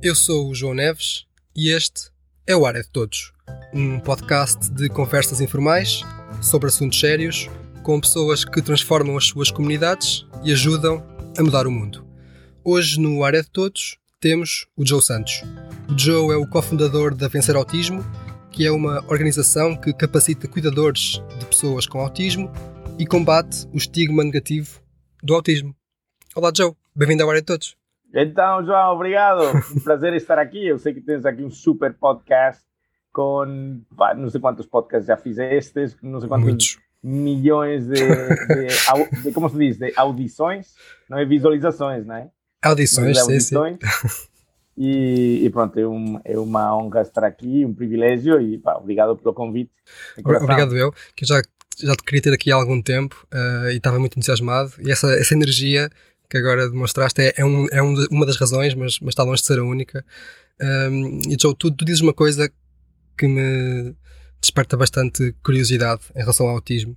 Eu sou o João Neves e este é o Área de Todos, um podcast de conversas informais sobre assuntos sérios com pessoas que transformam as suas comunidades e ajudam a mudar o mundo. Hoje no Área de Todos temos o Joe Santos. O Joe é o cofundador da Vencer Autismo, que é uma organização que capacita cuidadores de pessoas com autismo e combate o estigma negativo do autismo. Olá Joe, bem-vindo ao Área de Todos. Então, João, obrigado. Um prazer estar aqui. Eu sei que tens aqui um super podcast com não sei quantos podcasts já fizeste, não sei quantos Muitos. milhões de, de, de, como se diz, de audições, não é visualizações, não é? Audições, De sim, sim. audições. E, e pronto, é, um, é uma honra estar aqui, um privilégio e pá, obrigado pelo convite. Obrigado eu, que eu já, já te queria ter aqui há algum tempo eh, e estava muito entusiasmado. E essa, essa energia que agora demonstraste é, é, um, é um uma das razões, mas, mas está longe de ser a única. Um, e Joe, tu, tu dizes uma coisa que me desperta bastante curiosidade em relação ao autismo.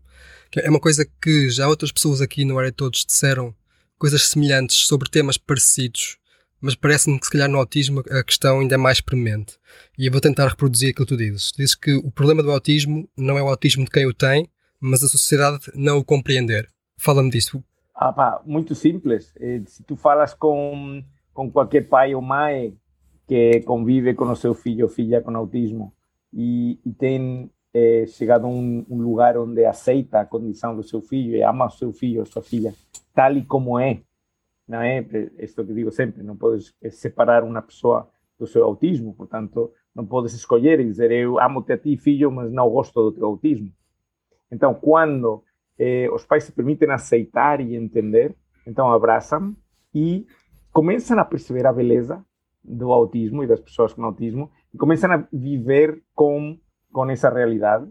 É uma coisa que já outras pessoas aqui no Área Todos disseram coisas semelhantes sobre temas parecidos, mas parece-me que se calhar no autismo a questão ainda é mais premente. E eu vou tentar reproduzir aquilo que tu dizes. Tu dizes que o problema do autismo não é o autismo de quem o tem, mas a sociedade não o compreender. Fala-me disso. Muito simples. Eh, se tu falas com, com qualquer pai ou mãe que convive com o seu filho ou filha com autismo e, e tem eh, chegado a um, um lugar onde aceita a condição do seu filho e ama o seu filho ou sua filha tal e como é, não é? Que digo sempre, não podes eh, separar uma pessoa do seu autismo, portanto, não podes escolher e dizer eu amo-te a ti, filho, mas não gosto do teu autismo. Então, quando eh, os pais se permitem aceitar e entender, então abraçam e começam a perceber a beleza do autismo e das pessoas com autismo e começam a viver com, com essa realidade.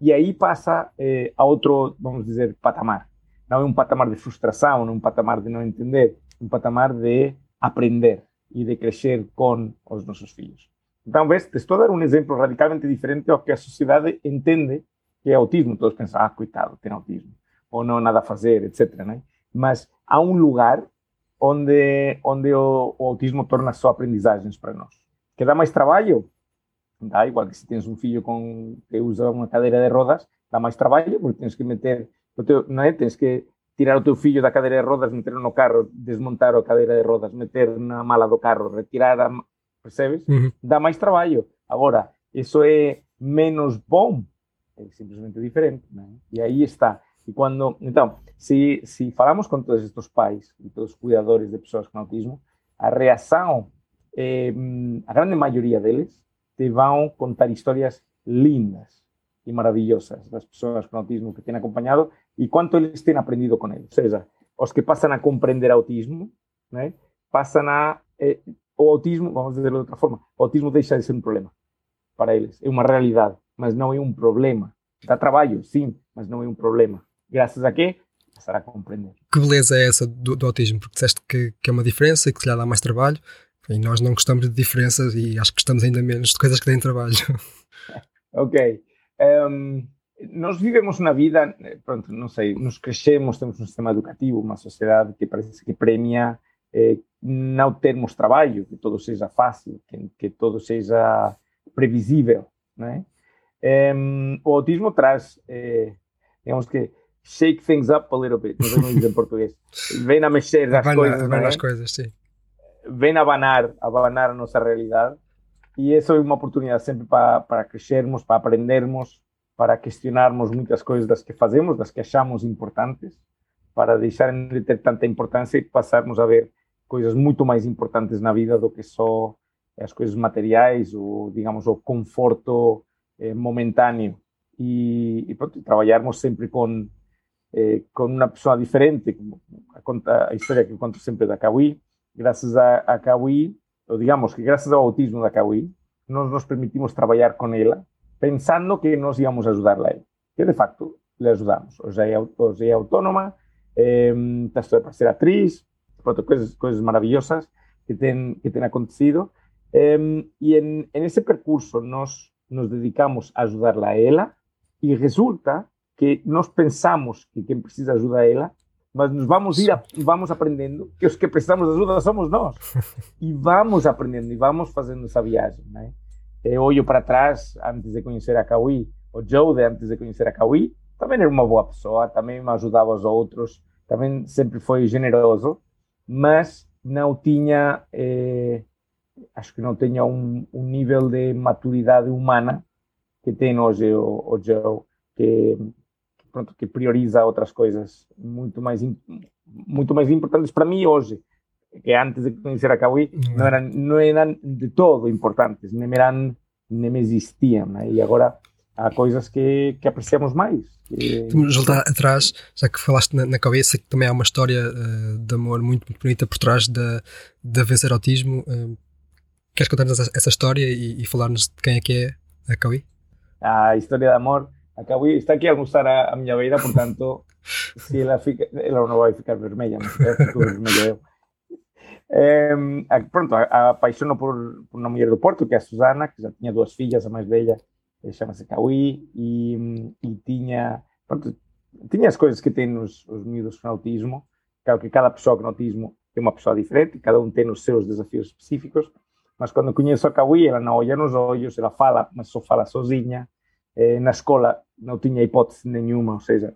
E aí passa eh, a outro, vamos dizer, patamar. Não é um patamar de frustração, não é um patamar de não entender, é um patamar de aprender e de crescer com os nossos filhos. Então, ves, te estou a dar um exemplo radicalmente diferente ao que a sociedade entende que é autismo. Todos pensam, ah, coitado, tem autismo, ou não há nada a fazer, etc. Né? Mas há um lugar onde, onde o, o autismo torna só aprendizagens para nós. Que dá mais trabalho? Dá, igual que se tens um filho com, que usa uma cadeira de rodas, dá mais trabalho, porque tens que meter, teu, não é? tens que tirar o teu filho da cadeira de rodas, meter no carro, desmontar a cadeira de rodas, meter na mala do carro, retirar a... Percebes? Uhum. dá mais trabalho. Agora, isso é menos bom, é simplesmente diferente. Né? E aí está. E quando, então, se, se falamos com todos estes pais e todos os cuidadores de pessoas com autismo, a reação, eh, a grande maioria deles, te vão contar histórias lindas e maravilhosas das pessoas com autismo que têm acompanhado e quanto eles têm aprendido com eles. Ou seja, os que passam a compreender autismo, né, passam a eh, o autismo, vamos dizer de outra forma, autismo deixa de ser um problema para eles. É uma realidade, mas não é um problema. Dá trabalho, sim, mas não é um problema. Graças a quê? Passar a compreender. Que beleza é essa do, do autismo? Porque disseste que, que é uma diferença e que se lhe dá mais trabalho. E nós não gostamos de diferenças e acho que gostamos ainda menos de coisas que têm trabalho. Ok. Em, nós vivemos na vida, pronto, não sei, nos crescemos, temos um sistema educativo, uma sociedade que parece que premia eh, não termos trabalho, que tudo seja fácil, que, que tudo seja previsível, né? O autismo traz, eh, digamos que, shake things up a little bit, não sei dizer em português. Vem a mexer as coisas, vai né? nas coisas, sim. vem a abanar, a abanar a nossa realidade. E isso é uma oportunidade sempre para, para crescermos, para aprendermos, para questionarmos muitas coisas das que fazemos, das que achamos importantes, para deixarem de ter tanta importância e passarmos a ver coisas muito mais importantes na vida do que só as coisas materiais ou, digamos, o conforto eh, momentâneo. E, e pronto, trabalharmos sempre com, eh, com uma diferente, a, conta, a que eu conto sempre da Kawi, graças a, a Kawi, ou digamos que graças ao autismo da Kawi, nós nos permitimos trabalhar com ela, pensando que nós íamos ajudar-la a ela. Que de facto lhe ajudamos. Hoje é, hoje é autónoma, eh, está a estudar para ser atriz, pronto, coisas, coisas maravillosas que têm, que acontecido. Eh, e en ese percurso nós nos dedicamos a ajudar-la a ela e resulta que nós pensamos que quem precisa ajuda a ela mas nos vamos ir a, vamos aprendendo que os que precisamos de ajuda somos nós e vamos aprendendo e vamos fazendo essa viagem né? eu olho para trás antes de conhecer a Cauí o Joe de antes de conhecer a Cauí também era uma boa pessoa também me ajudava os outros também sempre foi generoso mas não tinha eh, acho que não tinha um, um, nível de maturidade humana que tem hoje o, o Joe que pronto, que prioriza outras coisas muito mais muito mais importantes para mim hoje que antes de conhecer a Kawi não eram não eram de todo importantes nem eram nem existiam né? e agora há coisas que, que apreciamos mais que... Vamos voltar atrás, já que falaste na, na cabeça que também há uma história uh, de amor muito, muito bonita por trás da, da vez erotismo. Uh, queres contar-nos essa, história e, e falar-nos de quem é que é a Kawi? A história de amor Acabo, está aquí a almorzar a, a miña beira, por tanto, si ela fica, ela non vai ficar vermella, mas eu fico vermello eu. A, pronto, a, apaixono por, por unha muller do Porto, que é a Susana, que já tiña dúas fillas, a máis bella, eh, chamase Cauí, e, e tiña, pronto, tiña as coisas que ten os, os miúdos con autismo, claro que cada persoa con autismo é unha persoa diferente, cada un ten os seus desafios específicos, mas cando coñezo a Cauí, ela non olla nos ollos, ela fala, mas só fala sozinha, eh, na escola non tiña hipótese nenhuma, ou seja,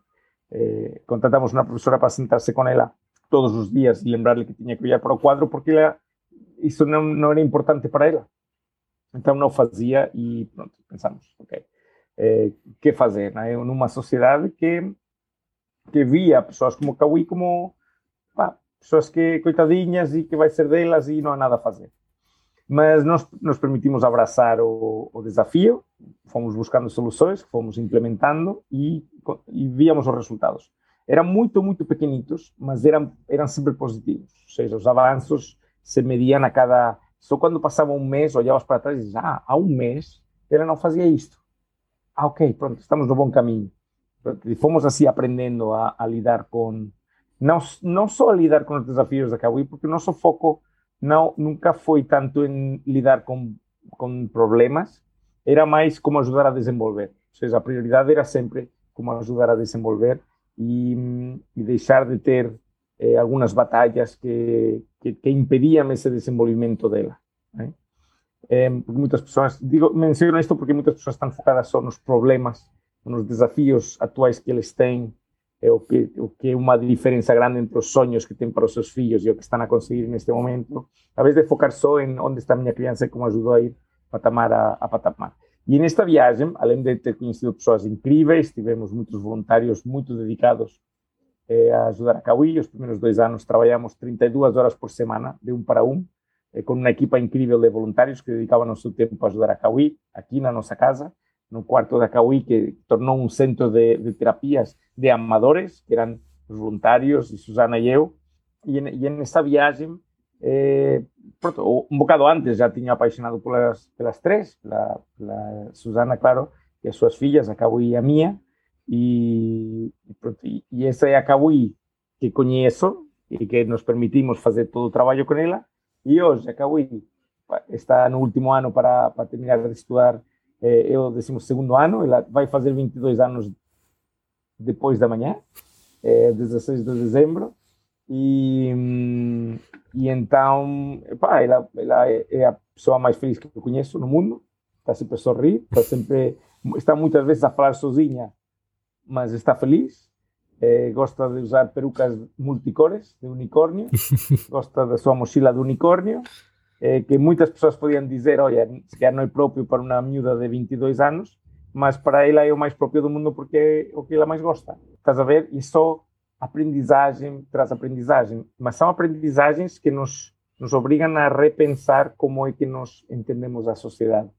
eh, contratamos unha profesora para sentarse con ela todos os días e lembrarle que tiña que olhar para o cuadro porque ela, iso non, non era importante para ela. Então non fazia e pronto, pensamos, ok, eh, que fazer? Né? Numa sociedade que, que via pessoas como Kawi como pá, pessoas que coitadinhas e que vai ser delas e non há nada a fazer. Mas nós nos permitimos abraçar o, o desafio, fomos buscando soluções, fomos implementando e, e víamos os resultados. Eram muito, muito pequenitos, mas eram, eram sempre positivos. Ou seja, os avanços se mediam a cada. Só quando passava um mês, olhavas para trás e dizias: Ah, há um mês ela não fazia isto. Ah, ok, pronto, estamos no bom caminho. E fomos assim aprendendo a, a lidar com. Não, não só a lidar com os desafios da Kawi, porque o nosso foco não, nunca foi tanto em lidar com, com problemas, era mais como ajudar a desenvolver. Ou seja, a prioridade era sempre como ajudar a desenvolver e, e deixar de ter eh, algumas batalhas que, que, que, impediam esse desenvolvimento dela. Né? Muitas pessoas, digo, menciono isto porque muitas pessoas estão focadas só nos problemas, nos desafios atuais que eles têm, é o que, o que é uma diferença grande entre os sonhos que têm para os seus filhos e o que estão a conseguir neste momento, a vez de focar só em onde está a minha criança e como ajudou a ir patamar a, a patamar. E nesta viagem, além de ter conhecido pessoas incríveis, tivemos muitos voluntários muito dedicados eh, a ajudar a Cauí. Os primeiros dois anos trabalhamos 32 horas por semana, de um para um, eh, com uma equipa incrível de voluntários que dedicavam o seu tempo para ajudar a Cauí, aqui na nossa casa no cuarto da Cauí, que tornou um centro de, de, terapias de amadores, que eram os voluntários, e Susana e eu. E, e nessa viagem, eh, bocado antes já tinha apaixonado pelas, três, pela, pela Susana, claro, e as suas filhas, a Cauí e a minha. E, pronto, e, que conheço e que nos permitimos fazer todo o trabalho com ela. E hoje a Cauí está no último ano para, para terminar de estudar é, é o 12 ano, ela vai fazer 22 anos depois da manhã, é, 16 de dezembro, e, e então, pá, ela, ela é a pessoa mais feliz que eu conheço no mundo, está sempre a sorrir, está sempre, está muitas vezes a falar sozinha, mas está feliz, é, gosta de usar perucas multicores, de unicórnio, gosta da sua mochila de unicórnio, eh, que muitas pessoas podiam dizer, olha, se calhar não é próprio para uma miúda de 22 anos, mas para ela é o mais próprio do mundo porque é o que ela mais gosta. Estás a ver? E só aprendizagem traz aprendizagem, mas são aprendizagens que nos, nos obrigam a repensar como é que nós entendemos a sociedade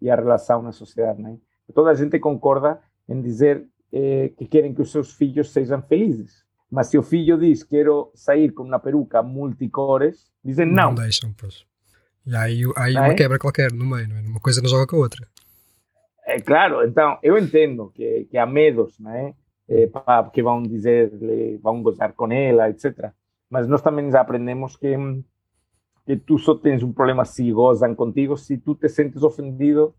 e a relação na sociedade. Né? Toda a gente concorda em dizer eh, que querem que os seus filhos sejam felizes. Mas se o filho diz quero sair com uma peruca multicores, dizem não. Não deixam, pois. E há aí, há aí uma quebra qualquer no meio, não é? Uma coisa não joga com a outra. É claro, então eu entendo que, que há medos, não é? é porque vão dizer, vão gozar com ela, etc. Mas nós também aprendemos que, que tu só tens um problema se gozam contigo se tu te sentes ofendido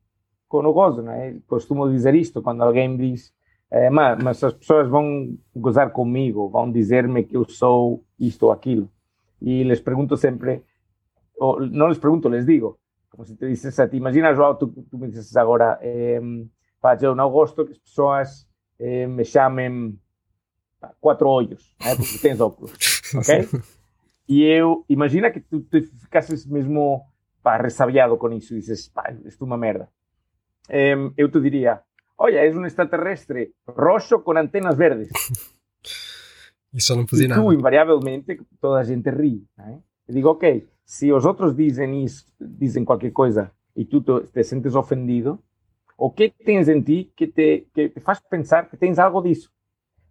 com o gozo, não é? Costumo dizer isto quando alguém diz É, mas, mas as pessoas vão gozar comigo, vão dizer-me que eu sou isto ou aquilo. E les pergunto sempre, ou não les pergunto, les digo, como se te dissesse a ti, imagina, João, tu, tu me dissesses agora, eh, pá, eu não gosto que as pessoas eh, me chamem quatro olhos, né, porque tens óculos, ok? E eu, imagina que tu te ficasses mesmo pá, ressabiado com isso e dizes, pá, isto é uma merda. Eh, eu te diria, olha, és um extraterrestre roxo com antenas verdes. Isso não fazia nada. tu, invariavelmente, toda a gente ri. Né? Eu digo, ok, se os outros dizem isso, dizem qualquer coisa e tu te, te sentes ofendido, o que tens em ti que te, que te faz pensar que tens algo disso?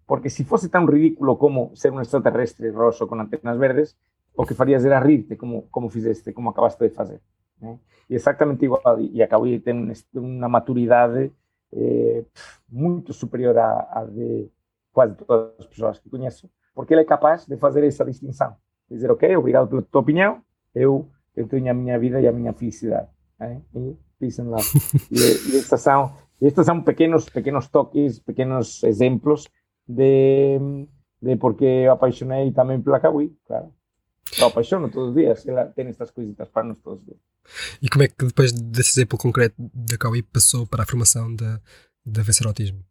Porque se fosse tão ridículo como ser um extraterrestre roxo com antenas verdes, o que farias era rirte como, como fizeste, como acabaste de fazer. Né? E exatamente igual, e acabo de ter uma maturidade eh, muito superior à, à de quase todas as pessoas que conheço, porque ele é capaz de fazer essa distinção. Dizer, ok, obrigado pela tua opinião, eu, eu tenho a minha vida e a minha felicidade. Né? E peace and love. e, e estas são, estes são pequenos, pequenos toques, pequenos exemplos de, de porque eu apaixonei também pela Kawi, claro. Eu apaixono todos os dias, ela tem estas coisitas para nós todos os dias. E como é que depois desse exemplo concreto da Kawi passou para a formação da, da Vencer Autismo?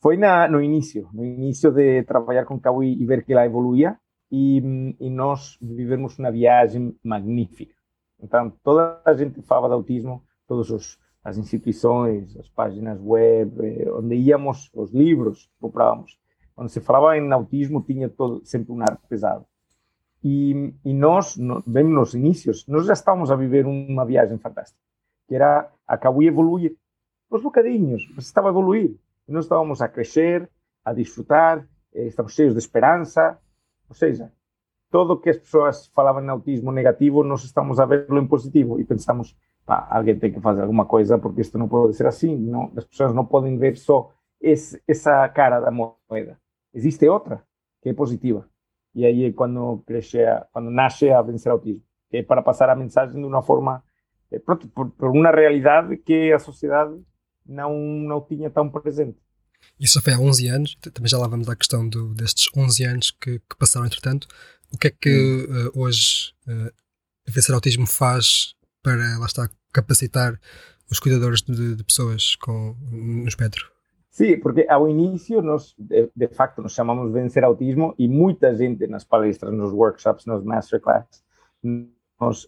Foi na, no início, no início de trabalhar com Kawi e ver que ela evoluía e, e nós vivemos uma viagem magnífica. Então, toda a gente falava de autismo, todas as instituições, as páginas web, eh, onde íamos, os livros que comprávamos. Quando se falava em autismo, tinha todo, sempre um ar pesado. E, e nós, no, bem nos inícios, nós já estávamos a viver uma viagem fantástica, que era a Kawi evoluir. Os bocadinhos, mas estava a evoluir. E nós estávamos a crescer, a disfrutar, eh, estamos cheios de esperança. Ou seja, todo o que as pessoas falavam em autismo negativo, nós estamos a verlo em positivo e pensamos, pá, alguém tem que fazer alguma coisa porque isto não pode ser assim. Não, as pessoas não podem ver só esse, essa cara da moeda. Existe outra que é positiva. E aí é quando cresce, quando nasce a vencer autismo, é para passar a mensagem de uma forma, eh, pronto, por, por uma realidade que a sociedade não, não tinha tão presente. Isso foi há 11 anos, também já lá vamos à questão do, destes 11 anos que, que passaram entretanto. O que é que uh, hoje uh, a Vencer Autismo faz para, lá está, capacitar os cuidadores de, de pessoas com, no espectro? Sim, porque ao início nós, de, de, facto, nos chamamos Vencer Autismo e muita gente nas palestras, nos workshops, nos masterclass,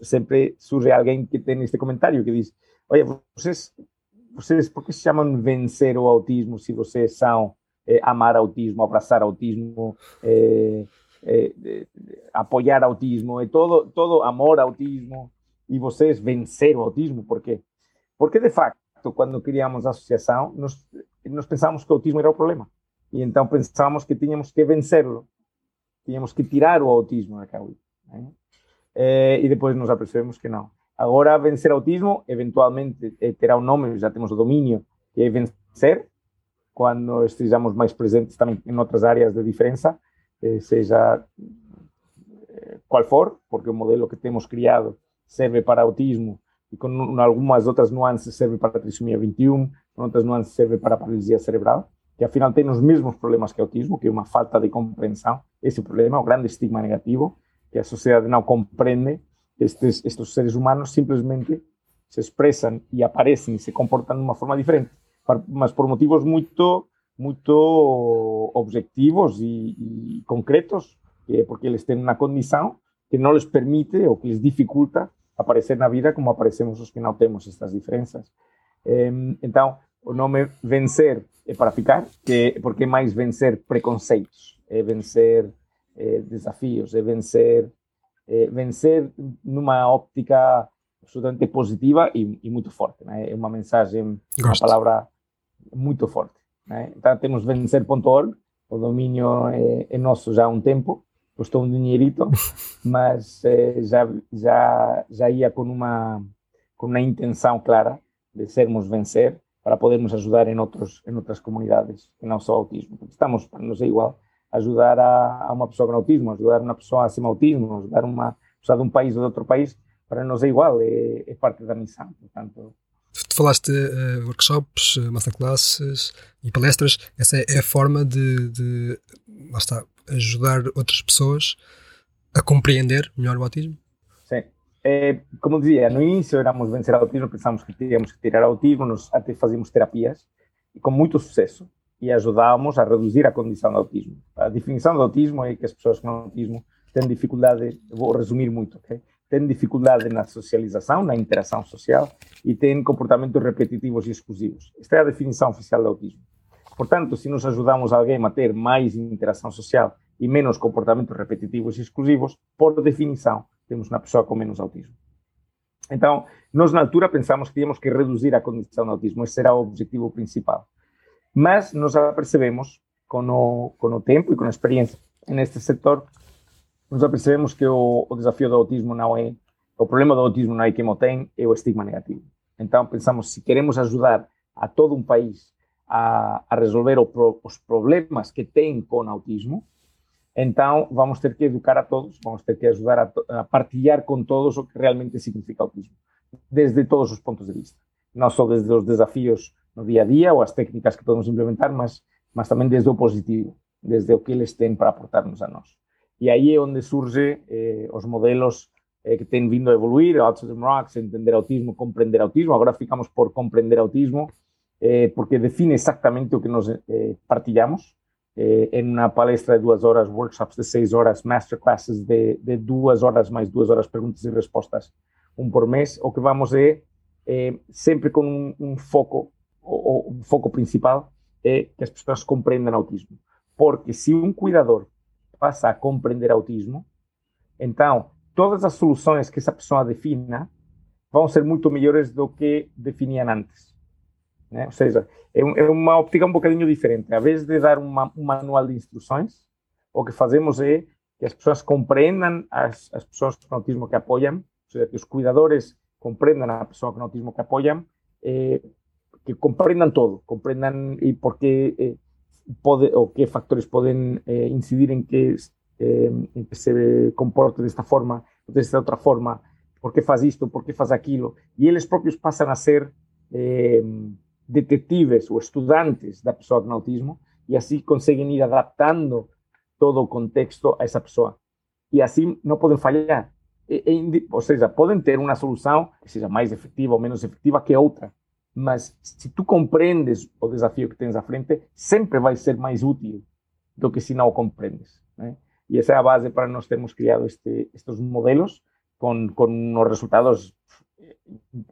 sempre surge alguém que tem este comentário que diz, olha, vocês vocês por que se chamam vencer o autismo se vocês são é, amar autismo, abraçar autismo, é, é, apoiar autismo, é todo, todo amor autismo e vocês vencer o autismo, por quê? Porque de facto, quando criamos a associação, nós, nós pensávamos que o autismo era o problema e então pensávamos que tínhamos que vencê-lo, tínhamos que tirar o autismo da Cauí. Né? e depois nos apercebemos que não Agora, vencer autismo, eventualmente eh, terá um nome, já temos o domínio, que é vencer, quando estejamos mais presentes também em outras áreas de diferença, eh, seja eh, qual for, porque o modelo que temos criado serve para autismo e com algumas outras nuances serve para trissomia 21, com outras nuances serve para paralisia cerebral, que afinal tem os mesmos problemas que autismo, que é uma falta de compreensão. Esse problema, o grande estigma negativo, que a sociedade não compreende estes, estes seres humanos simplesmente se expresan e aparecem se comportam de uma forma diferente, mas por motivos muito muito objetivos e, e concretos, é porque eles têm uma condição que não lhes permite ou que lhes dificulta aparecer na vida como aparecemos os que não temos estas diferenças. Então, o nome vencer é para ficar, que, porque é mais vencer preconceitos, é vencer é, desafios, é vencer eh, vencer numa óptica absolutamente positiva e, e muito forte. Né? É uma mensagem, Gosto. uma palavra muito forte. Né? Então temos vencer.org, o domínio é, é, nosso já há um tempo, custou um dinheirito, mas eh, já, já, já ia com uma, com uma intenção clara de sermos vencer para podermos ajudar em, outros, em outras comunidades, que não só autismo, estamos, para nós é igual, ajudar a, a, uma pessoa com autismo, ajudar uma pessoa sem autismo, ajudar uma pessoa de um país ou de outro país, para nós é igual, é, é parte da missão. Portanto, Tu falaste uh, workshops, masterclasses e palestras. Essa é, a forma de, de lá está, ajudar outras pessoas a compreender melhor o autismo? Sim. É, como dizia, no início éramos vencer autismo, pensávamos que tínhamos que tirar autismo, nós até fazíamos terapias, e com muito sucesso, e ajudávamos a reduzir a condição de autismo. A definição do autismo é que as pessoas com autismo têm dificuldade, vou resumir muito, ok? Têm dificuldade na socialização, na interação social, e têm comportamentos repetitivos e exclusivos. Esta é a definição oficial do autismo. Portanto, se nos ajudamos alguém a ter mais interação social e menos comportamentos repetitivos e exclusivos, por definição, temos uma pessoa com menos autismo. Então, nós na altura pensamos que tínhamos que reduzir a condição de autismo, esse era o objetivo principal. Mas nos apercebemos, com o, o tempo e com a experiência neste setor, nos apercebemos que o, o desafio do autismo não é, o problema do autismo não é quem o tem, é o estigma negativo. Então pensamos, se queremos ajudar a todo um país a, a resolver o, os problemas que tem com autismo, então vamos ter que educar a todos, vamos ter que ajudar a, a partilhar com todos o que realmente significa autismo, desde todos os pontos de vista. Não só desde os desafios no día a día ou as técnicas que podemos implementar, mas, mas tamén desde o positivo, desde o que eles têm para aportarnos a nós. E aí é onde surge eh, os modelos eh, que têm vindo a evoluir, Autism Rocks, entender autismo, compreender autismo, agora ficamos por compreender autismo, eh, porque define exactamente o que nos eh, partilhamos, eh, en uma palestra de duas horas, workshops de seis horas, masterclasses de, de duas horas mais duas horas perguntas e respostas, um por mês, o que vamos é eh, sempre com um foco o, o foco principal é que as pessoas compreendam autismo. Porque se um cuidador passa a compreender autismo, então todas as soluções que essa pessoa defina vão ser muito melhores do que definiam antes. Né? Ou seja, é, é, uma óptica um bocadinho diferente. A vez de dar uma, um manual de instruções, o que fazemos é que as pessoas compreendam as, as pessoas com autismo que apoiam, ou seja, que os cuidadores compreendam a pessoa com autismo que apoiam, eh, que comprendan todo, comprendan y por qué eh, pode, o qué factores pueden eh, incidir en que, eh, en que se comporte de esta forma ou de esta outra forma, por que faz isto, por que faz aquilo, e eles próprios passam a ser eh, detectives ou estudantes da pessoa com autismo e assim conseguem ir adaptando todo o contexto a essa pessoa. E assim não podem falhar. E, e, ou seja, podem ter uma solução que seja mais efetiva ou menos efetiva que outra, mas se tu compreendes o desafio que tens à frente, sempre vai ser mais útil do que se não o compreendes. Né? E essa é a base para nós termos criado este, estes modelos com, com os resultados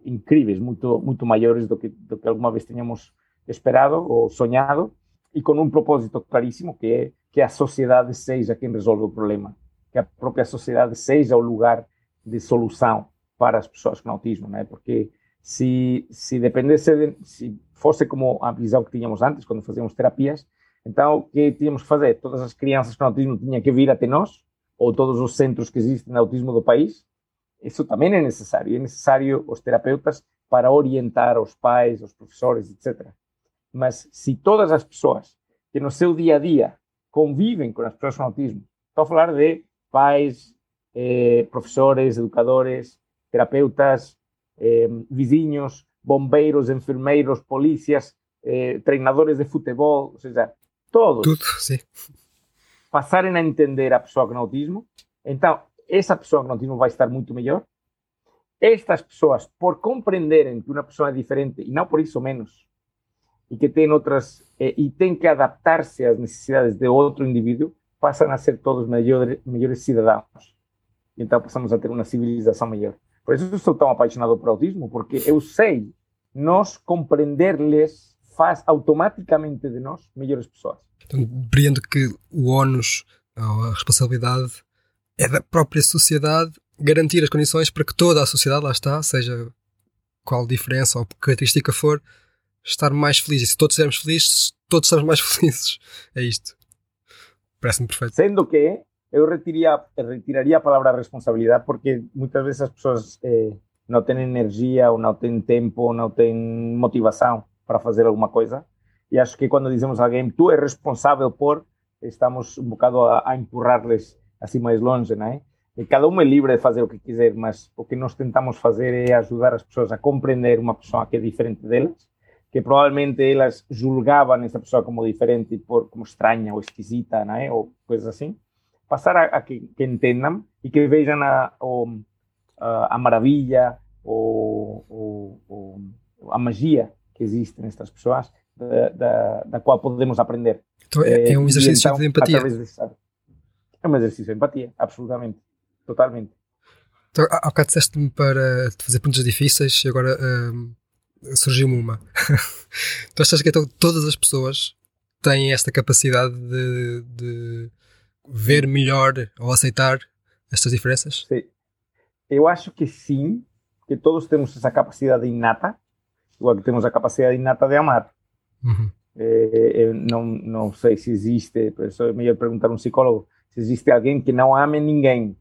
incríveis, muito, muito maiores do que, do que alguma vez tínhamos esperado ou sonhado, e com um propósito claríssimo, que é que a sociedade seja quem resolve o problema, que a própria sociedade seja o lugar de solução para as pessoas com autismo, né? porque se, se dependesse, de, se fosse como a visão que tínhamos antes, quando fazíamos terapias, então o que tínhamos que fazer? Todas as crianças com autismo tinham que vir até nós, ou todos os centros que existem de autismo do país. Isso também é necessário. É necessário os terapeutas para orientar os pais, os professores, etc. Mas se todas as pessoas que no seu dia a dia convivem com as pessoas com autismo, estou a falar de pais, eh, professores, educadores, terapeutas, eh, vizinhos, bombeiros, enfermeiros, polícias, eh, treinadores de futebol, ou seja, todos Tudo, sim. passarem a entender a pessoa com autismo, então essa pessoa com autismo vai estar muito melhor. Estas pessoas, por compreenderem que uma pessoa é diferente, e não por isso menos, e que tem outras, eh, e tem que adaptar-se às necessidades de outro indivíduo, passam a ser todos melhores, melhores cidadãos. Então passamos a ter uma civilização melhor. Por isso estou tão apaixonado por autismo, porque eu sei, nós compreender-lhes faz automaticamente de nós melhores pessoas. Então, compreendo que o ónus, a responsabilidade, é da própria sociedade garantir as condições para que toda a sociedade, lá está, seja qual diferença ou característica for, estar mais feliz. E se todos estivermos felizes, todos estamos mais felizes. É isto. Parece-me perfeito. Sendo que eu retiraria, a palavra responsabilidade porque muitas vezes as pessoas eh, não têm energia ou não têm tempo ou não têm motivação para fazer alguma coisa e acho que quando dizemos a alguém tu és responsável por estamos um bocado a, a empurrar-les assim mais longe, não é? cada um é livre de fazer o que quiser, mas o que nós tentamos fazer é ajudar as pessoas a compreender uma pessoa que é diferente delas, que provavelmente elas julgavam essa pessoa como diferente, por, como estranha ou esquisita, né? ou coisas assim. Passar a, a que, que, entendam e que vejam a, a, a maravilha ou, ou, ou, a magia que existe nestas pessoas, da, da, da qual podemos aprender. Então é, é um exercício então, de empatia. É um exercício de empatia, absolutamente totalmente. Então, há bocado disseste-me para fazer perguntas difíceis e agora hum, surgiu-me uma. tu achas que então todas as pessoas têm esta capacidade de, de ver melhor ou aceitar estas diferenças? Sim. Eu acho que sim, que todos temos essa capacidade inata, igual que temos a capacidade inata de amar. Uhum. É, não, não sei se existe, isso é melhor perguntar a um psicólogo, se existe alguém que não ame ninguém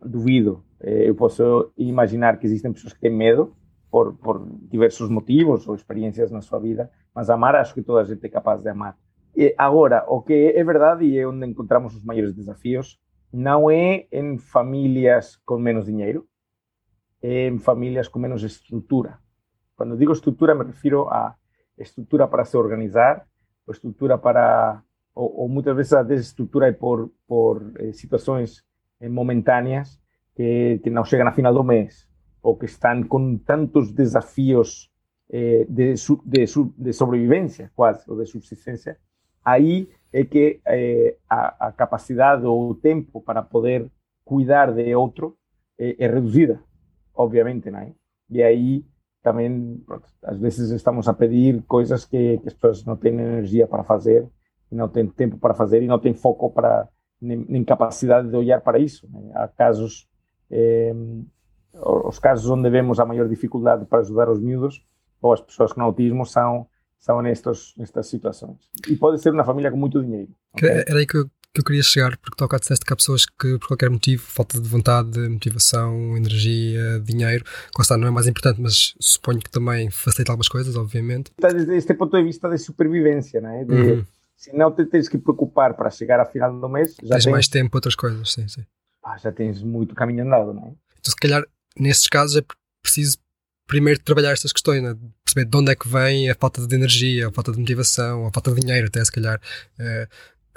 duvido. Eh, eu posso imaginar que existem pessoas que têm medo por, por diversos motivos ou experiências na sua vida, mas amar acho que toda a gente é capaz de amar. E agora, o que é verdade e é onde encontramos os maiores desafios, não é em famílias com menos dinheiro, é em famílias com menos estrutura. Quando digo estrutura, me refiro a estrutura para se organizar, ou estrutura para, ou, ou muitas vezes a desestrutura é por, por eh, situações momentâneas que, que não chegam a final do mês ou que estão com tantos desafios eh, de, de, de, sobrevivência, quase, ou de subsistência, aí é que eh, a, a, capacidade ou o tempo para poder cuidar de outro eh, é reduzida, obviamente, não é? E aí também, às vezes, estamos a pedir coisas que, que as pessoas não têm energia para fazer, não têm tempo para fazer e não têm foco para nem, nem capacidade de olhar para isso. Né? Há casos, eh, os casos onde vemos a maior dificuldade para ajudar os miúdos ou as pessoas com autismo são são nestas, nestas situações. E pode ser uma família com muito dinheiro. Okay? Era aí que eu, que eu queria chegar, porque tu ao disseste que há pessoas que, por qualquer motivo, falta de vontade, motivação, energia, dinheiro, está, não é mais importante, mas suponho que também facilita algumas coisas, obviamente. Está desde este ponto de vista de supervivência, não é? De, uhum se não te tens que preocupar para chegar ao final do mês, já tens, tens mais tempo para outras coisas, sim, sim. Pá, já tens muito caminho andado, não é? Então, se calhar, nesses casos é preciso primeiro trabalhar estas questões, né? perceber de onde é que vem a falta de energia, a falta de motivação, a falta de dinheiro, até se calhar. Uh,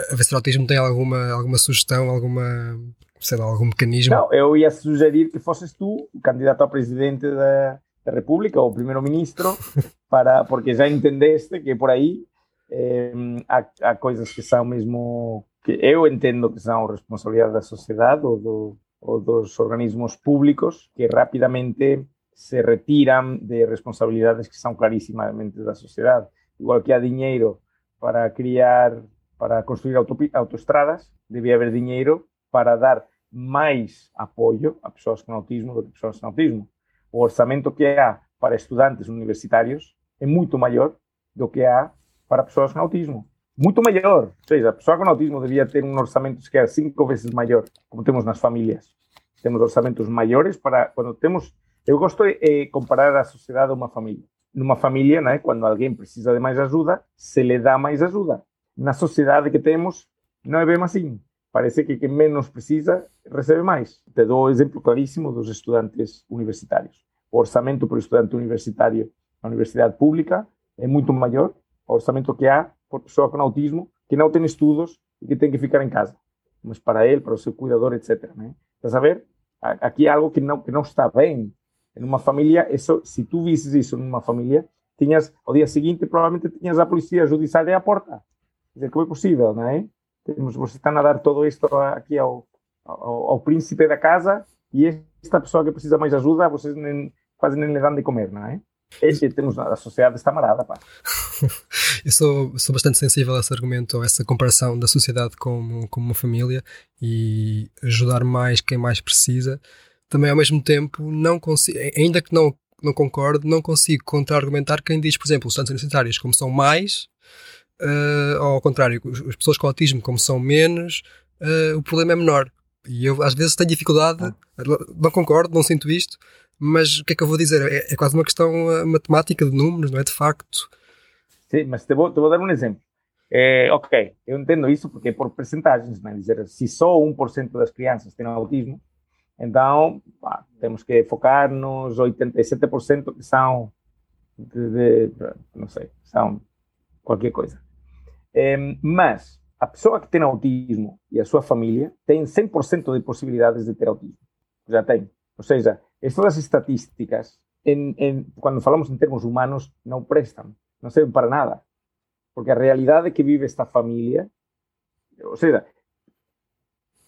a ver se o autismo tem alguma, alguma sugestão, alguma, sei lá, algum mecanismo. Não, eu ia sugerir que fosses tu o candidato a presidente da, da República ou primeiro-ministro, para porque já entendeste que por aí eh, há, há, coisas que são mesmo que eu entendo que são responsabilidade da sociedade ou, do, ou dos organismos públicos que rapidamente se retiram de responsabilidades que são clarissimamente da sociedade. Igual que há dinheiro para criar, para construir autoestradas, devia haver dinheiro para dar mais apoio a pessoas com autismo do que pessoas sem autismo. O orçamento que há para estudantes universitários é muito maior do que há para pessoas com autismo. Muito melhor. Ou seja, a pessoa com autismo devia ter um orçamento que é cinco vezes maior, como temos nas famílias. Temos orçamentos maiores para quando temos. Eu gosto de comparar a sociedade a uma família. Numa família, né, quando alguém precisa de mais ajuda, se lhe dá mais ajuda. Na sociedade que temos, não é bem assim. Parece que quem menos precisa recebe mais. Te dou o exemplo claríssimo dos estudantes universitários. O orçamento para o estudante universitário na universidade pública é muito maior orçamento que há por pessoa com autismo que não tem estudos e que tem que ficar em casa. Mas para ele, para o seu cuidador, etc. Né? Estás a? Aqui é algo que não, que não está bem. Em uma família, isso, se tu visses isso numa família, tinhas, ao dia seguinte, provavelmente tinhas a polícia judiciária à porta. Quer dizer, como é possível, não é? Temos, você está a dar todo isto aqui ao, ao, príncipe da casa e esta pessoa que precisa mais ajuda, vocês nem, quase nem lhe dão de comer, não é? Temos, a sociedade está marada, pá. Eu sou, sou bastante sensível a esse argumento, a essa comparação da sociedade como, como uma família e ajudar mais quem mais precisa. Também, ao mesmo tempo, não consigo, ainda que não, não concordo, não consigo contra-argumentar quem diz, por exemplo, os estudantes universitários, como são mais, uh, ou ao contrário, as pessoas com autismo, como são menos, uh, o problema é menor. E eu, às vezes, tenho dificuldade, ah. não concordo, não sinto isto, mas o que é que eu vou dizer? É, é quase uma questão uh, matemática de números, não é? De facto. Sim, mas te vou, te vou dar um exemplo. É, ok, eu entendo isso porque é por percentagens, né? dizer, se só 1% das crianças têm autismo, então pá, temos que focar nos 87% que são de, de, não sei, são qualquer coisa. É, mas a pessoa que tem autismo e a sua família tem 100% de possibilidades de ter autismo. Já tem. Ou seja, estas estatísticas, em, em, quando falamos em termos humanos, não prestam, não servem para nada. Porque a realidade que vive esta família, ou seja,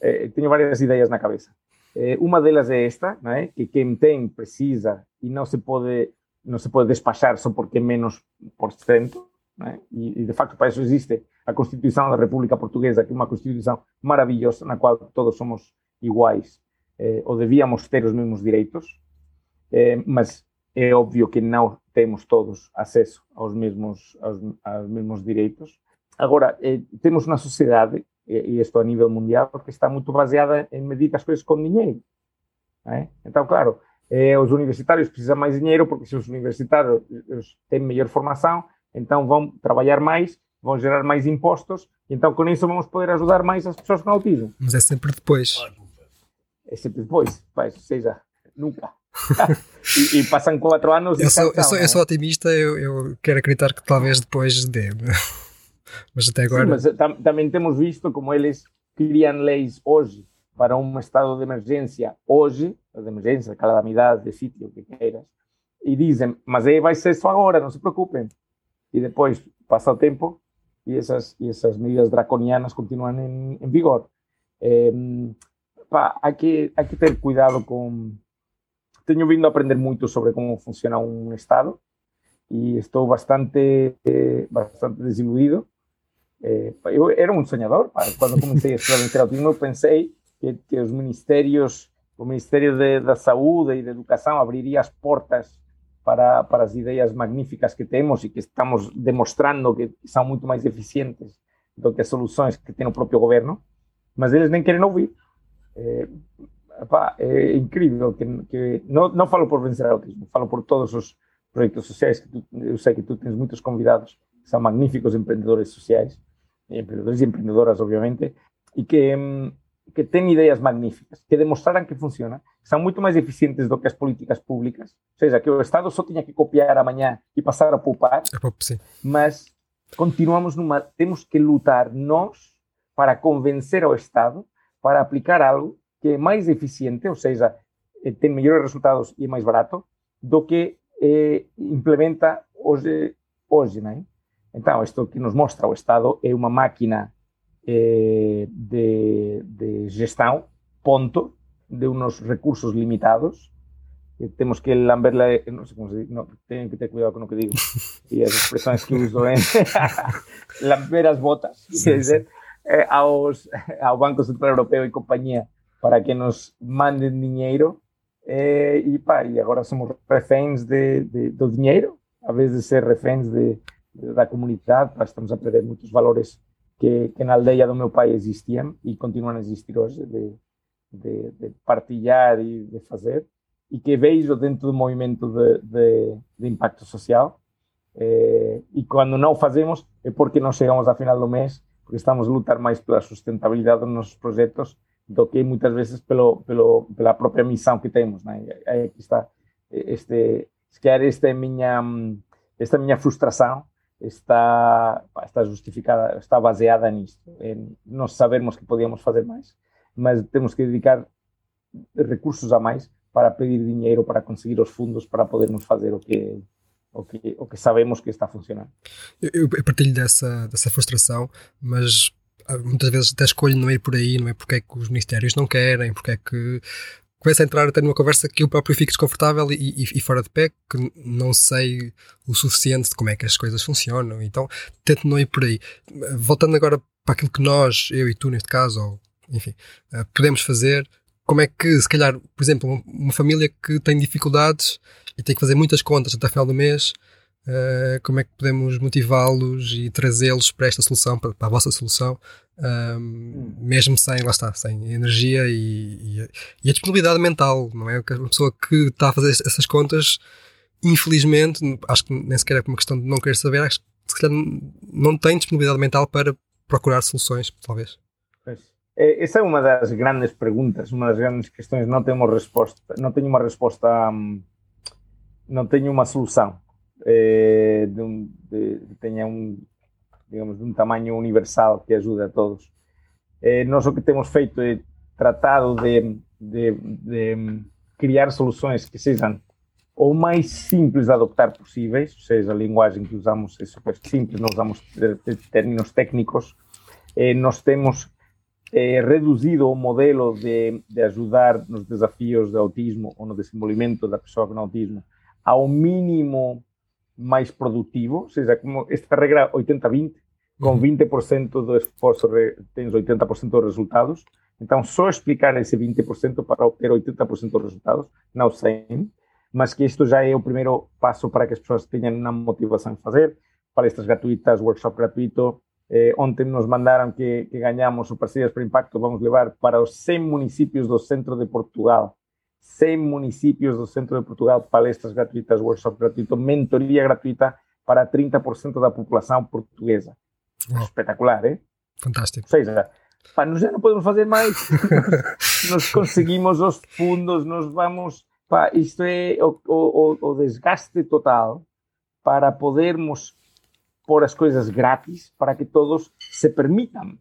eh, tenho várias ideias na cabeça. Eh, uma delas é esta, é? que quem tem precisa e não se pode não se pode despachar só porque é menos por cento, né? e, e, de facto para isso existe a Constituição da República Portuguesa, que é uma Constituição maravilhosa, na qual todos somos iguais eh, ou devíamos ter os mesmos direitos, eh, mas é óbvio que não temos todos acesso aos mesmos, aos, aos mesmos direitos. Agora, eh, temos uma sociedade, e isto a nível mundial, que está muito baseada em medir as coisas com dinheiro. Né? Então, claro, eh, os universitários precisam mais dinheiro, porque se os universitários têm melhor formação, então vão trabalhar mais, vão gerar mais impostos, então com isso vamos poder ajudar mais as pessoas com autismo. Mas é sempre depois. É sempre depois, vai, seja, nunca. e, e, passam quatro anos eu sou, eu, sou, eu sou otimista, eu, eu, quero acreditar que talvez depois dê. Mas até agora. Sim, mas eh, tam, também temos visto como eles criam leis hoje para um estado de emergência hoje, de emergência, calamidade, de sítio, que queiras, e dizem, mas aí vai ser só agora, não se preocupem. E depois passa o tempo e essas, e essas medidas draconianas continuam em, em vigor. É, pá, há, que, há que ter cuidado com. Tenho vindo a aprender muito sobre como funciona um Estado e estou bastante, bastante desiludido. É, eu era um sonhador, quando comecei a estudar autismo, eu pensei que, que os ministérios, o Ministério de, da Saúde e da Educação abriria as portas para, para as ideias magníficas que temos e que estamos demonstrando que são muito mais eficientes do que as soluções que tem o próprio governo, mas eles nem querem ouvir. É, pá, é incrível que, que não, não falo por vencer o autismo, falo por todos os projetos sociais que tu, eu sei que tu tens muitos convidados são magníficos empreendedores sociais, empreendedores e empreendedoras, obviamente, e que hum, que têm ideias magníficas, que demonstraram que funciona, são muito mais eficientes do que as políticas públicas, ou seja, que o Estado só tinha que copiar amanhã e passar a poupar, é mas continuamos numa, temos que lutar nós para convencer ao Estado para aplicar algo que é mais eficiente, ou seja, eh, tem melhores resultados e é mais barato, do que eh, implementa hoje, hoje, né? Então, isto que nos mostra o Estado é uma máquina eh, de, de, gestão, ponto, de uns recursos limitados. Que temos que lamber la, não sei como se diz, não, tenho que ter cuidado com o que digo. E as expressões que uso em lamber as botas, quer dizer, eh, aos, ao Banco Central Europeu e companhia para que nos mandem dinheiro eh, e, pá, e agora somos reféns de, de, do dinheiro, a vez de ser reféns de, da comunidade, pá, estamos a perder muitos valores que, que na aldeia do meu pai existiam e continuam a existir hoje, de, de, de partilhar e de fazer, e que vejo dentro do movimento de, de, de impacto social. Eh, e quando não fazemos é porque não chegamos ao final do mês, porque estamos a lutar mais pela sustentabilidade dos nossos projetos do que muitas vezes pelo, pelo, pela própria missão que temos. Né? Aqui está este, se calhar esta é minha, esta minha frustração está, está justificada, está baseada nisto, em nós sabermos que podíamos fazer mais, mas temos que dedicar recursos a mais para pedir dinheiro para conseguir os fundos para podermos fazer o que o que, o que sabemos que está funcionando. Eu, eu partilho dessa, dessa frustração, mas ah, muitas vezes até escolho não ir por aí, não é porque é que os ministérios não querem, porque é que começo a entrar até numa conversa que eu próprio fico desconfortável e, e, e, fora de pé, que não sei o suficiente de como é que as coisas funcionam. Então tento não ir por aí. Voltando agora para aquilo que nós, eu e tu neste caso, ou enfim, eh, podemos fazer, como é que, se calhar, por exemplo, uma família que tem dificuldades e tem que fazer muitas contas até o final do mês, uh, como é que podemos motivá-los e trazê-los para esta solução, para, para a vossa solução, um, mesmo sem, lá está, sem energia e, e, e, a disponibilidade mental, não é? Uma pessoa que está a fazer essas contas, infelizmente, acho que nem sequer é uma questão de não querer saber, acho que se calhar não têm disponibilidade mental para procurar soluções, talvez. Essa é uma das grandes perguntas, uma das grandes questões. Não temos resposta, não tenho uma resposta, hum, não tenho uma solução eh, de, um, de, tenha um, digamos, de um tamanho universal que ajude a todos. Eh, nós o que temos feito é tratado de, de, de criar soluções que sejam o mais simples de adoptar possíveis, ou seja, a linguagem que usamos é super simples, não usamos termos técnicos. Eh, nós temos reduzido o modelo de, de, ajudar nos desafios de autismo ou no desenvolvimento da pessoa com autismo ao mínimo mais produtivo, ou seja, como esta regra 80-20, com 20% do esforço tens 80% dos resultados. Então, só explicar esse 20% para obter 80% dos resultados, não 100%, mas que isto já é o primeiro passo para que as pessoas tenham uma motivação de fazer. Palestras gratuitas, workshop gratuito. Eh, ontem nos mandaram que, que ganhamos o Parcerias para Impacto, vamos levar para os 100 municípios do centro de Portugal 100 municípios do centro de Portugal, palestras gratuitas, workshop gratuito, mentoria gratuita para 30% da população portuguesa. Espetacular, hein? Fantástico. Ou seja, pá, nós já não podemos fazer mais. nós conseguimos os fundos, nós vamos. Pá, isto é o, o, o desgaste total para podermos pôr as coisas grátis para que todos se permitam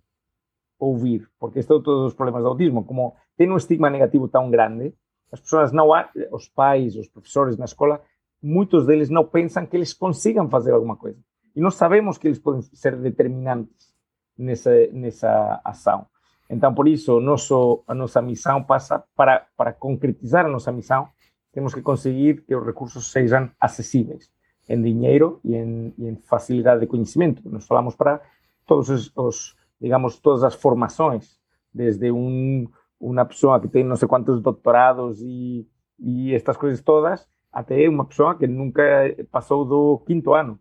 ouvir, porque este é todos os problemas do autismo, como tem um estigma negativo tão grande, as pessoas não, os pais, os professores na escola, muitos deles não pensam que eles consigam fazer alguma coisa. E nós sabemos que eles podem ser determinantes nessa, nessa ação. Então, por isso, nosso, a nossa missão passa para, para concretizar a nossa missão, temos que conseguir que os recursos sejam acessíveis em dinheiro e em, e em facilidade de conhecimento. Nós falamos para todos os, os, digamos, todas as formações, desde um uma pessoa que tem não sei quantos doutorados e, e estas coisas todas, até uma pessoa que nunca passou do quinto ano.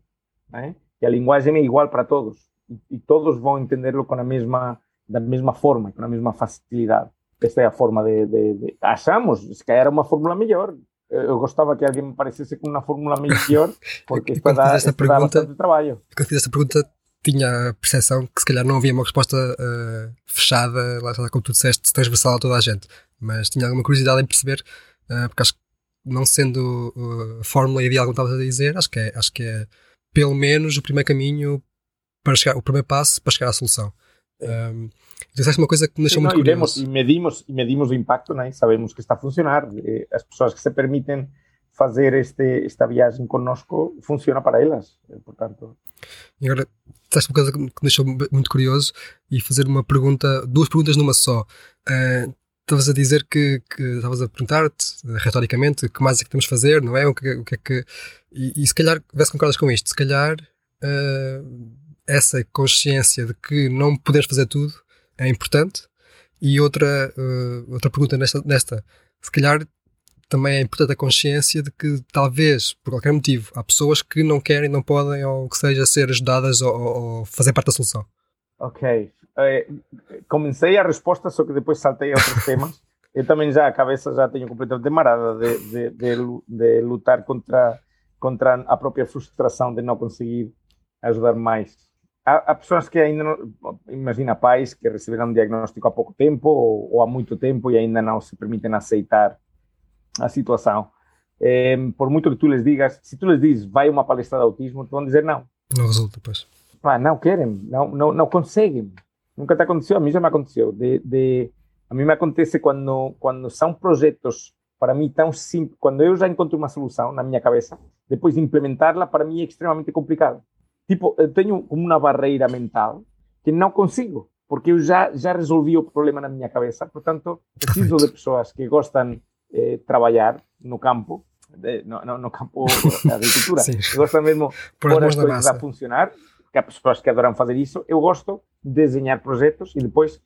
Né? E a linguagem é igual para todos. E, e todos vão entendê-lo com a mesma, da mesma forma, com a mesma facilidade. Esta é a forma de, de, de... Achamos, se calhar uma fórmula melhor. Eu gostava que alguém me parecesse com uma fórmula melhor, porque isto dá, isto pergunta, bastante trabalho. Fiz esta pergunta, tinha a percepção que se calhar não havia uma resposta uh, fechada, lá está, como tu disseste, transversal a toda a gente. Mas tinha alguma curiosidade em perceber, uh, porque acho que não sendo uh, a fórmula ideal como estavas a dizer, acho que, é, acho que é pelo menos o primeiro caminho para chegar, o primeiro passo para chegar à solução. Um, disseste uma coisa que me deixou Sim, muito não, curioso. E, medimos, e medimos o impacto, né? sabemos que está a funcionar. As pessoas que se permitem fazer este, esta viagem conosco funciona para elas, portanto. E agora, disseste uma coisa que me deixou muito curioso e fazer uma pergunta, duas perguntas numa só. Uh, estavas a dizer que, que estavas a perguntar-te, retoricamente, o que mais é que temos de fazer, não é? O que, o que é que. E, e se calhar, vê se concordas com isto, se calhar uh, essa consciência de que não podemos fazer tudo é importante. E outra, uh, outra pergunta nesta, nesta, se calhar também é importante a consciência de que talvez, por qualquer motivo, há pessoas que não querem, não podem, ou que seja, ser ajudadas ou, ou fazer parte da solução. Ok. Eh, comecei a resposta, só que depois saltei a outros temas. Eu também já a cabeça já tenho completamente marada de, de, de, de lutar contra, contra a própria frustração de não conseguir ajudar mais. Há, há, pessoas que ainda não, imagina pais que receberam um diagnóstico há pouco tempo ou, ou há muito tempo e ainda não se permitem aceitar a situação. É, por muito que tu lhes digas, se tu lhes dizes vai uma palestra de autismo, vão dizer não. Não resulta, pois. Pá, não querem, não, não, não conseguem. Nunca te aconteceu, a mim já me aconteceu. De, de, a mim me acontece quando, quando são projetos, para mim, tão simples. Quando eu já encontro uma solução na minha cabeça, depois de implementá-la, para mim é extremamente complicado. Tipo, eu tenho como uma barreira mental que não consigo, porque eu já, já resolvi o problema na minha cabeça. Portanto, preciso de pessoas que gostam eh, trabalhar no campo, de, no, no, no, campo da agricultura. eu gosto mesmo por pôr as coisas a funcionar, que há pessoas que adoram fazer isso. Eu gosto de desenhar projetos e depois,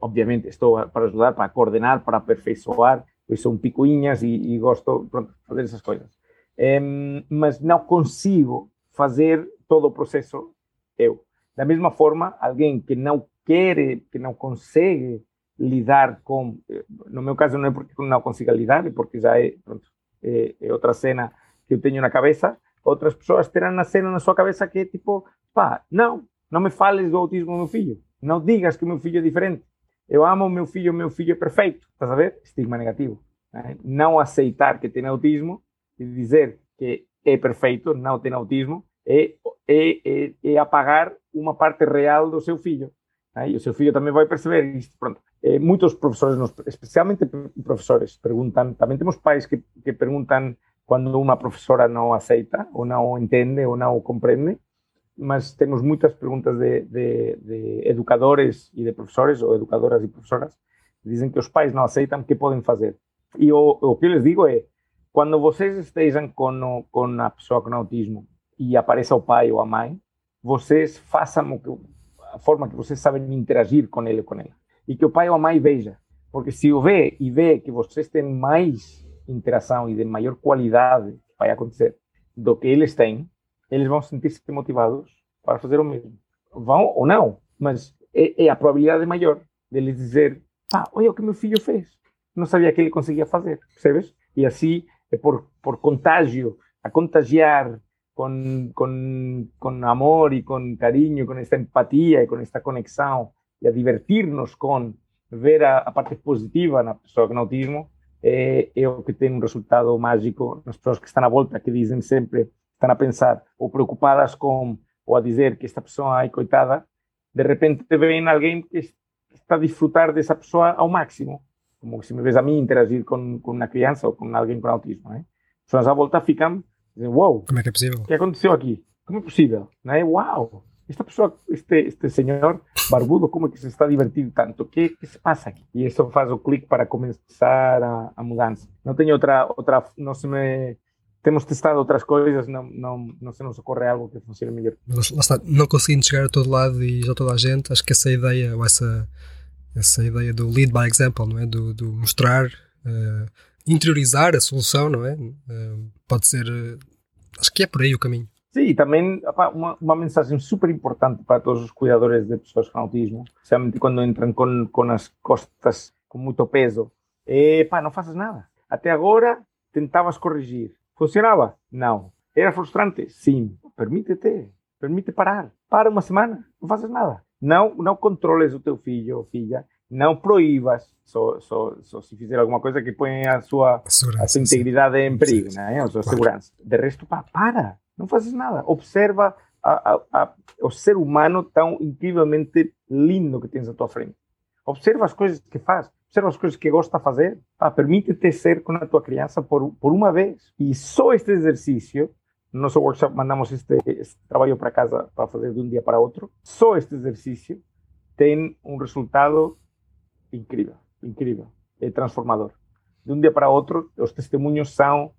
obviamente, estou para ajudar, para coordenar, para aperfeiçoar. Eu sou um picuinhas e, e gosto de fazer essas coisas. Um, mas não consigo fazer todo o processo eu. Da mesma forma, alguém que não quer, que não consegue lidar com, eh, no meu caso não é porque não consiga lidar, é porque já é, pronto, é, é outra cena que eu tenho na cabeça, outras pessoas terão na cena na sua cabeça que é tipo, pá, não, não me fales do autismo do meu filho. Não digas que o meu filho é diferente. Eu amo o meu filho, o meu filho é perfeito. Estás a ver? Estigma negativo. Né? Não aceitar que tem autismo e dizer que é perfeito, não tem autismo, é, é, é, é apagar uma parte real do seu filho. Né? E o seu filho também vai perceber isto. Pronto. Muitos professores, especialmente professores, perguntam, também temos pais que, que perguntam quando uma professora não aceita, ou não entende, ou não compreende, mas temos muitas perguntas de, de, de educadores e de professores, ou educadoras e professoras, que dizem que os pais não aceitam, o que podem fazer? E o, o que eu lhes digo é, quando vocês estejam com, com a pessoa com autismo e apareça o pai ou a mãe, vocês façam a forma que vocês sabem interagir com ele ou com ela e que o pai ou a mãe veja. Porque se o vê e vê que vocês têm mais interação e de maior qualidade vai acontecer do que eles têm, eles vão sentir-se motivados para fazer o mesmo. Vão ou não, mas é, é a probabilidade maior deles dizer: ah, olha o que meu filho fez. Não sabia que ele conseguia fazer, percebes? E assim, é por, por contágio, a contagiar com, com, com amor e com carinho, com esta empatia e com esta conexão e a divertir-nos com ver a, a, parte positiva na pessoa com autismo, é, é o que tem um resultado mágico nas pessoas que estão à volta, que dizem sempre, estão a pensar ou preocupadas com, ou a dizer que esta pessoa, ai, coitada, de repente veem alguém que está a disfrutar dessa pessoa ao máximo. Como se me vês a mim interagir com, uma criança ou com alguém com autismo. Né? As pessoas à volta ficam, dizem, wow, como é que é possível? O que aconteceu aqui? Como é possível? Né? Uau! esta pessoa, este, este senhor barbudo, como é que se está divertindo tanto? O que, que se passa aqui? E isso faz o clique para começar a, a mudança. Não tenho outra, outra, não se me temos testado outras coisas, não, não, não se nos ocorre algo que funcione melhor. Mas lá está, não conseguindo chegar a todo lado e já toda a gente, acho que essa ideia, ou essa, essa ideia do lead by example, não é? Do, do mostrar, uh, interiorizar a solução, não é? Uh, pode ser, uh, acho que é por aí o caminho. Sim, também uma, uma mensagem super importante para todos os cuidadores de pessoas com autismo, especialmente quando entram com, com as costas com muito peso, é pá, não faças nada. Até agora tentavas corrigir. Funcionava? Não. Era frustrante? Sim. Permite-te, permite parar. Para uma semana, não faças nada. Não, não controles o teu filho ou filha, não proíbas, só, só, só se fizer alguma coisa que ponha a sua, a sua integridade em perigo. Né? a sua segurança. De resto, pá, para não fazes nada. Observa a, a, a, o ser humano tão incrivelmente lindo que tens à tua frente. Observa as coisas que faz. Observa as coisas que gosta de fazer. Ah, Permite-te ser com a tua criança por, por uma vez. E só este exercício, no nosso workshop mandamos este, este trabalho para casa para fazer de um dia para outro. Só este exercício tem um resultado incrível. Incrível. É transformador. De um dia para outro, os testemunhos são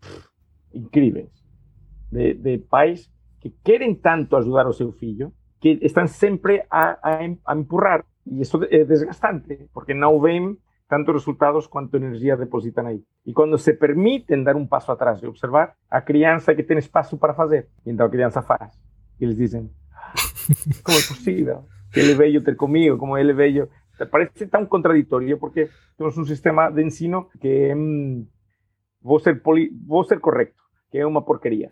pff, incríveis de, de pais que querem tanto ajudar o seu filho que estão sempre a, a, a empurrar. E isso é desgastante, porque não vêm tantos resultados quanto energia depositam aí. E quando se permitem dar um passo atrás e observar, a criança é que tem espaço para fazer. Então a criança faz. E eles dizem: ah, Como é possível? Que veio ter comigo, como ele veio. Parece tão contraditório, porque temos um sistema de ensino que hum, vou, ser poli... vou ser correto que é uma porcaria.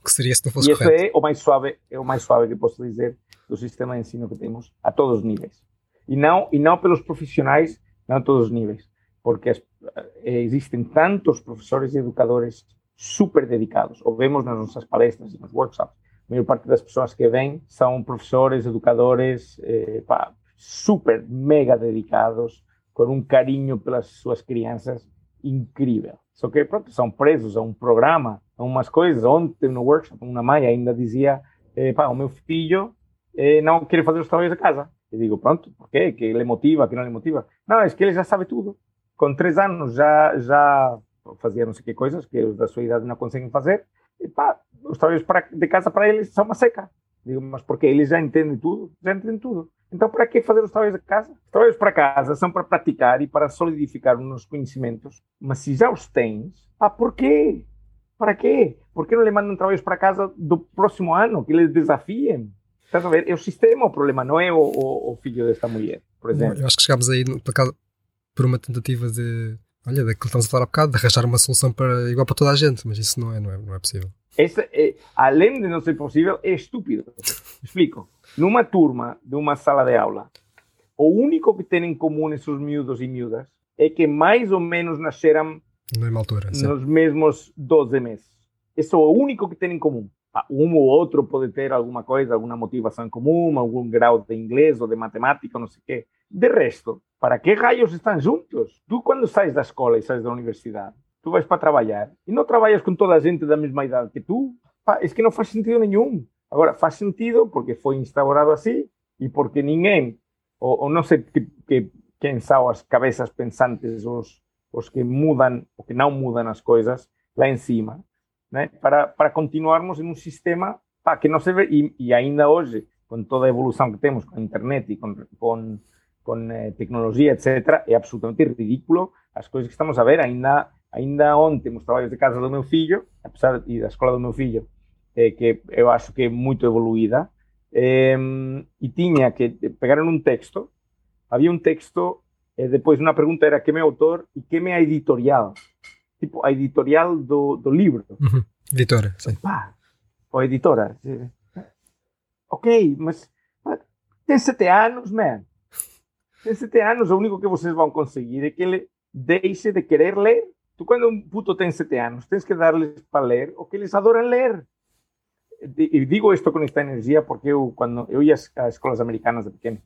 o que seria se não fosse E isso é o mais suave, é o mais suave que posso dizer do sistema de ensino que temos a todos os níveis. E não e não pelos profissionais, não a todos os níveis, porque as, eh, existem tantos professores e educadores super dedicados. Ou vemos nas nossas palestras e nos workshops, a maior parte das pessoas que vêm são professores, educadores, eh, pá, super mega dedicados, com um carinho pelas suas crianças incrível. Só que, pronto, são presos a um programa, a umas coisas. Ontem, no workshop, uma mãe ainda dizia: pá, o meu filho eh, não quer fazer os trabalhos da casa. E digo: pronto, por quê? Que ele motiva, que não lhe motiva? Não, é que ele já sabe tudo. Com três anos já, já fazia não sei que coisas que os da sua idade não conseguem fazer. E pá, os trabalhos de casa para eles são uma seca. Digo, mas porque eles já entendem tudo? Já entendem tudo. Então, para que fazer os trabalhos de casa? Os trabalhos para casa são para praticar e para solidificar os conhecimentos, mas se já os tens, ah, por quê? Para quê? Por que não lhe mandam trabalhos para casa do próximo ano, que eles desafiem? Estás a ver? É o sistema o problema, não é o, o, o filho desta mulher, por exemplo. Eu acho que chegámos aí por, por uma tentativa de olha, daquilo que estamos a falar há bocado, de arranjar uma solução para, igual para toda a gente, mas isso não é, não é, não é possível. Esse, é, além de não ser possível, é estúpido. Explico. Numa turma de uma sala de aula, o único que têm em comum esses miúdos e miúdas é que mais ou menos nasceram altura, nos mesmos 12 meses. Isso é o único que têm em comum. Ah, um ou outro pode ter alguma coisa, alguma motivação em comum, algum grau de inglês ou de matemática, não sei o quê. De resto, para que raios estão juntos? Tu, quando sais da escola e sais da universidade, tu vais para trabalhar e não trabalhas com toda a gente da mesma idade que tu, pá, é que não faz sentido nenhum. Agora, faz sentido porque foi instaurado assim e porque ninguém, ou, ou não sei que, que, quem são as cabeças pensantes, os, os que mudam, ou que não mudam as coisas lá em cima, né? para, para continuarmos em um sistema pá, que não se vê, e, e ainda hoje, com toda a evolução que temos com a internet e com, com, com eh, tecnologia, etc., é absolutamente ridículo as coisas que estamos a ver. Ainda, ainda ontem, nos trabalhos de casa do meu filho, apesar de, da escola do meu filho, eh, que eu acho que é muito evoluída, eh, e tinha que pegar um texto, havia um texto, e depois uma pergunta era quem é o autor e quem é a editorial tipo a editorial do, do livro. Uhum. Editora, sim. Pá, ou editora. Ok, mas tem sete anos, man. Tem sete anos, o único que vocês vão conseguir é que ele deixe de querer ler. Tu, quando um puto tem sete anos, tens que dar-lhes para ler o que eles adoram ler. E digo isto com esta energia porque eu, quando eu ia às escolas americanas de pequeno,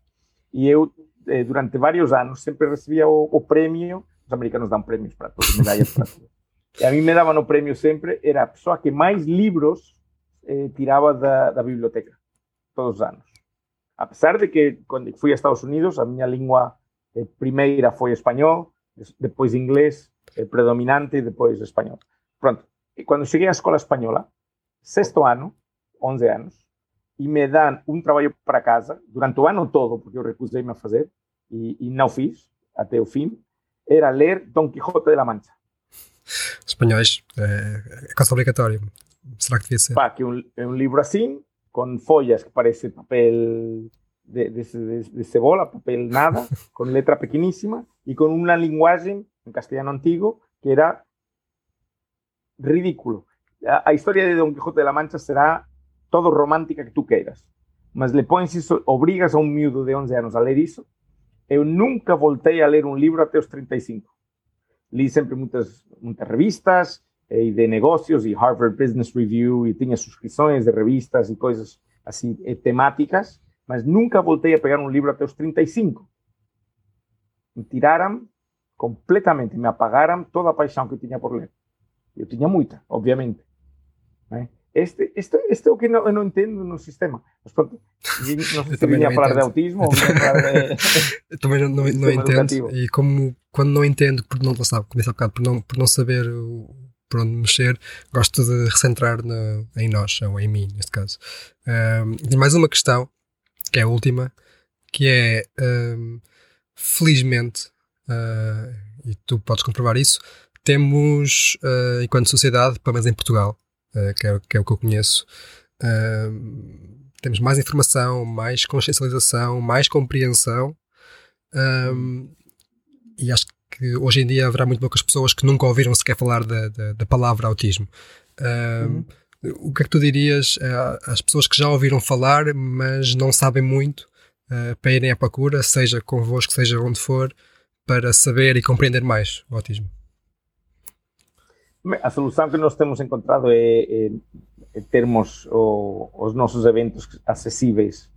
e eu, eh, durante vários anos, sempre recebia o, o prêmio os americanos dão prêmios para todos, medalhas para todos. E a mim me davam o prêmio sempre, era a pessoa que mais livros eh, tirava da, da biblioteca, todos os anos. Apesar de que, quando fui a Estados Unidos, a minha língua eh, primeira foi espanhol, depois inglês, eh, predominante, e depois espanhol. Pronto, e quando cheguei à escola espanhola, sexto ano, 11 anos, e me dão um trabalho para casa, durante o ano todo, porque eu recusei-me a fazer, e, e não fiz, até o fim, era ler Don Quijote de la Mancha. Espanhóis, é, é quase obrigatório. Será que devia ser? Pá, que um, um livro assim, com folhas que parece papel de, de, de, de, cebola, papel nada, com letra pequeníssima e com uma linguagem em castelhano antigo que era ridículo. A, a historia de Don Quijote de la Mancha será todo romántica que tú queiras, mas le isso, obrigas a un miúdo de 11 anos a ler isso eu nunca voltei a ler um livro até os 35. Li sempre muitas, muitas revistas e de negócios e Harvard Business Review e tinha subscrições de revistas e coisas assim temáticas, mas nunca voltei a pegar um livro até os 35. Me tiraram completamente, me apagaram toda a paixão que eu tinha por ler. Eu tinha muita, obviamente. Né? Este, este é o que não, eu não entendo no sistema. Mas pronto, não sei se vinha a falar de autismo ou de... também não, não, não entendo. Educativo. E como quando não entendo, porque não, sabe, começa a bocado, por não, por não saber o, por onde mexer, gosto de recentrar na, em nós, ou em mim, neste caso. Um, e mais uma questão, que é a última, que é, um, felizmente, uh, e tu podes comprovar isso, temos, uh, enquanto sociedade, pelo menos em Portugal, que, é, que, é, o que eu conheço. Temos mais informação, mais consciencialização, mais compreensão. Um, e acho que hoje em dia haverá muito poucas pessoas que nunca ouviram sequer falar da, da, da palavra autismo. Um, uhum. O que é que tu dirias às pessoas que já ouviram falar, mas não sabem muito, uh, para irem à procura, seja convosco, seja onde for, para saber e compreender mais o autismo? A solução que nós temos encontrado é, é, é termos o, os nossos eventos acessíveis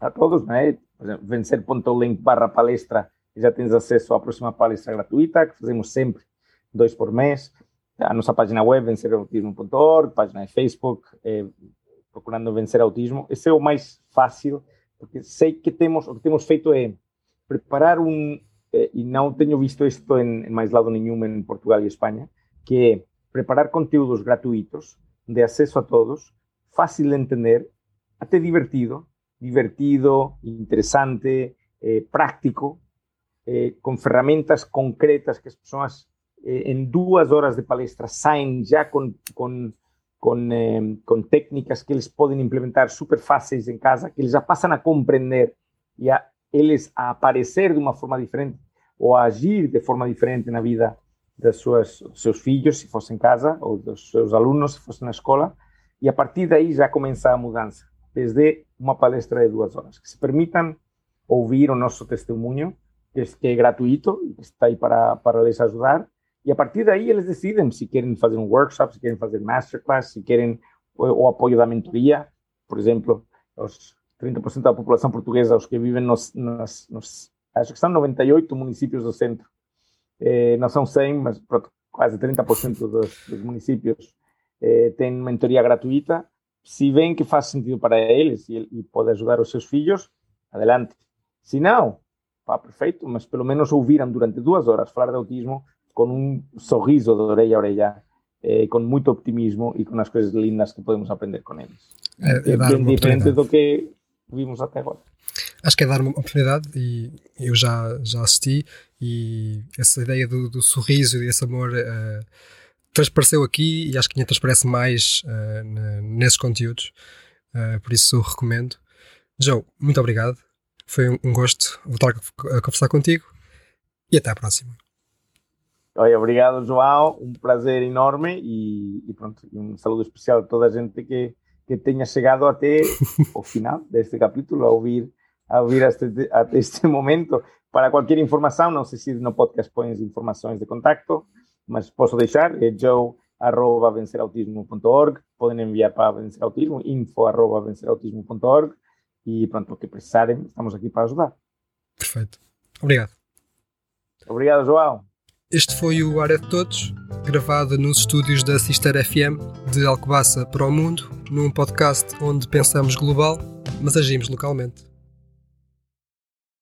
a todos, né? Vencer.link barra palestra já tens acesso à próxima palestra gratuita, que fazemos sempre, dois por mês. A nossa página web, vencerautismo.org, página de Facebook, é, procurando vencer autismo. Esse é o mais fácil, porque sei que temos, o que temos feito é preparar um, eh, e não tenho visto isto em, em mais lado nenhum em Portugal e Espanha, que preparar conteúdos gratuitos de acesso a todos, fácil de entender, até divertido, divertido, interesante, eh, práctico, eh, com ferramentas concretas que as pessoas eh, em duas horas de palestra saem já com, com, com, eh, com técnicas que eles podem implementar super fáceis em casa, que eles já passam a compreender e a a aparecer de uma forma diferente ou a agir de forma diferente na vida suas seus filhos, se fosse em casa, ou dos seus alunos, se fosse na escola, e a partir daí já começa a mudança, desde uma palestra de duas horas. Que se permitam ouvir o nosso testemunho, que é, gratuito, que está aí para, para lhes ajudar, e a partir daí eles decidem se querem fazer um workshop, se querem fazer masterclass, se querem o, o apoio da mentoria, por exemplo, os 30% da população portuguesa, os que vivem nos, nos, nos acho que são 98 municípios do centro, eh, não são 100, mas pronto, quase 30% dos, dos municípios eh, têm mentoria gratuita. Se veem que faz sentido para eles e, e pode ajudar os seus filhos, adelante. Se não, pá, perfeito, mas pelo menos ouviram durante duas horas falar de autismo com um sorriso de orelha a orelha, eh, com muito optimismo e com as coisas lindas que podemos aprender com eles. É, é, é bem diferente do que vimos até agora acho que é dar uma oportunidade e eu já, já assisti e essa ideia do, do sorriso e desse amor uh, transpareceu aqui e acho que ainda transparece mais uh, nesses conteúdos, uh, por isso recomendo. Joe, muito obrigado, foi um, um gosto voltar a, a conversar contigo e até à próxima. Oi, obrigado, João. Um prazer enorme e, e pronto, um saludo especial a toda a gente que, que tenha chegado até o final deste capítulo a ouvir a ouvir até este momento. Para qualquer informação, não sei se no podcast pões informações de contacto, mas posso deixar, é joe.vencerautismo.org, podem enviar para vencerautismo, info.vencerautismo.org e pronto, o que precisarem, estamos aqui para ajudar. Perfeito. Obrigado. Obrigado, João. Este foi o Área de Todos, gravado nos estúdios da Sister FM de Alcobaça para o Mundo, num podcast onde pensamos global, mas agimos localmente.